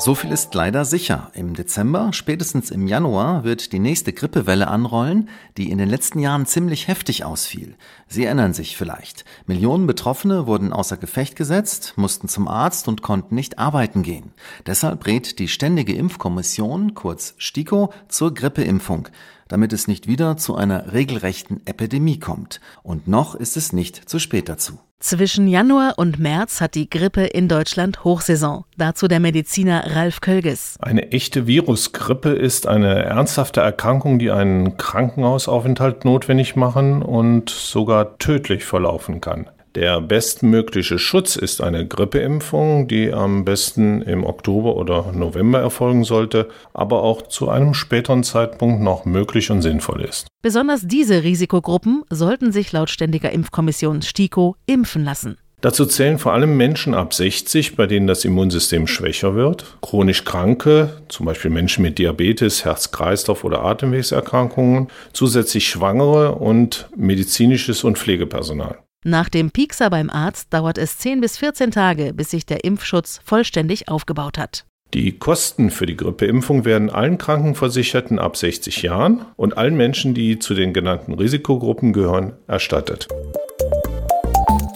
So viel ist leider sicher. Im Dezember, spätestens im Januar, wird die nächste Grippewelle anrollen, die in den letzten Jahren ziemlich heftig ausfiel. Sie erinnern sich vielleicht. Millionen Betroffene wurden außer Gefecht gesetzt, mussten zum Arzt und konnten nicht arbeiten gehen. Deshalb rät die Ständige Impfkommission, kurz STIKO, zur Grippeimpfung, damit es nicht wieder zu einer regelrechten Epidemie kommt. Und noch ist es nicht zu spät dazu. Zwischen Januar und März hat die Grippe in Deutschland Hochsaison. Dazu der Mediziner Ralf Kölges. Eine echte Virusgrippe ist eine ernsthafte Erkrankung, die einen Krankenhausaufenthalt notwendig machen und sogar tödlich verlaufen kann. Der bestmögliche Schutz ist eine Grippeimpfung, die am besten im Oktober oder November erfolgen sollte, aber auch zu einem späteren Zeitpunkt noch möglich und sinnvoll ist. Besonders diese Risikogruppen sollten sich laut Ständiger Impfkommission STIKO impfen lassen. Dazu zählen vor allem Menschen ab 60, bei denen das Immunsystem schwächer wird, chronisch Kranke, zum Beispiel Menschen mit Diabetes, Herz-Kreislauf- oder Atemwegserkrankungen, zusätzlich Schwangere und medizinisches und Pflegepersonal. Nach dem Piekser beim Arzt dauert es 10 bis 14 Tage, bis sich der Impfschutz vollständig aufgebaut hat. Die Kosten für die Grippeimpfung werden allen Krankenversicherten ab 60 Jahren und allen Menschen, die zu den genannten Risikogruppen gehören, erstattet.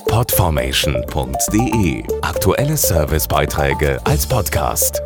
Podformation.de Aktuelle Servicebeiträge als Podcast.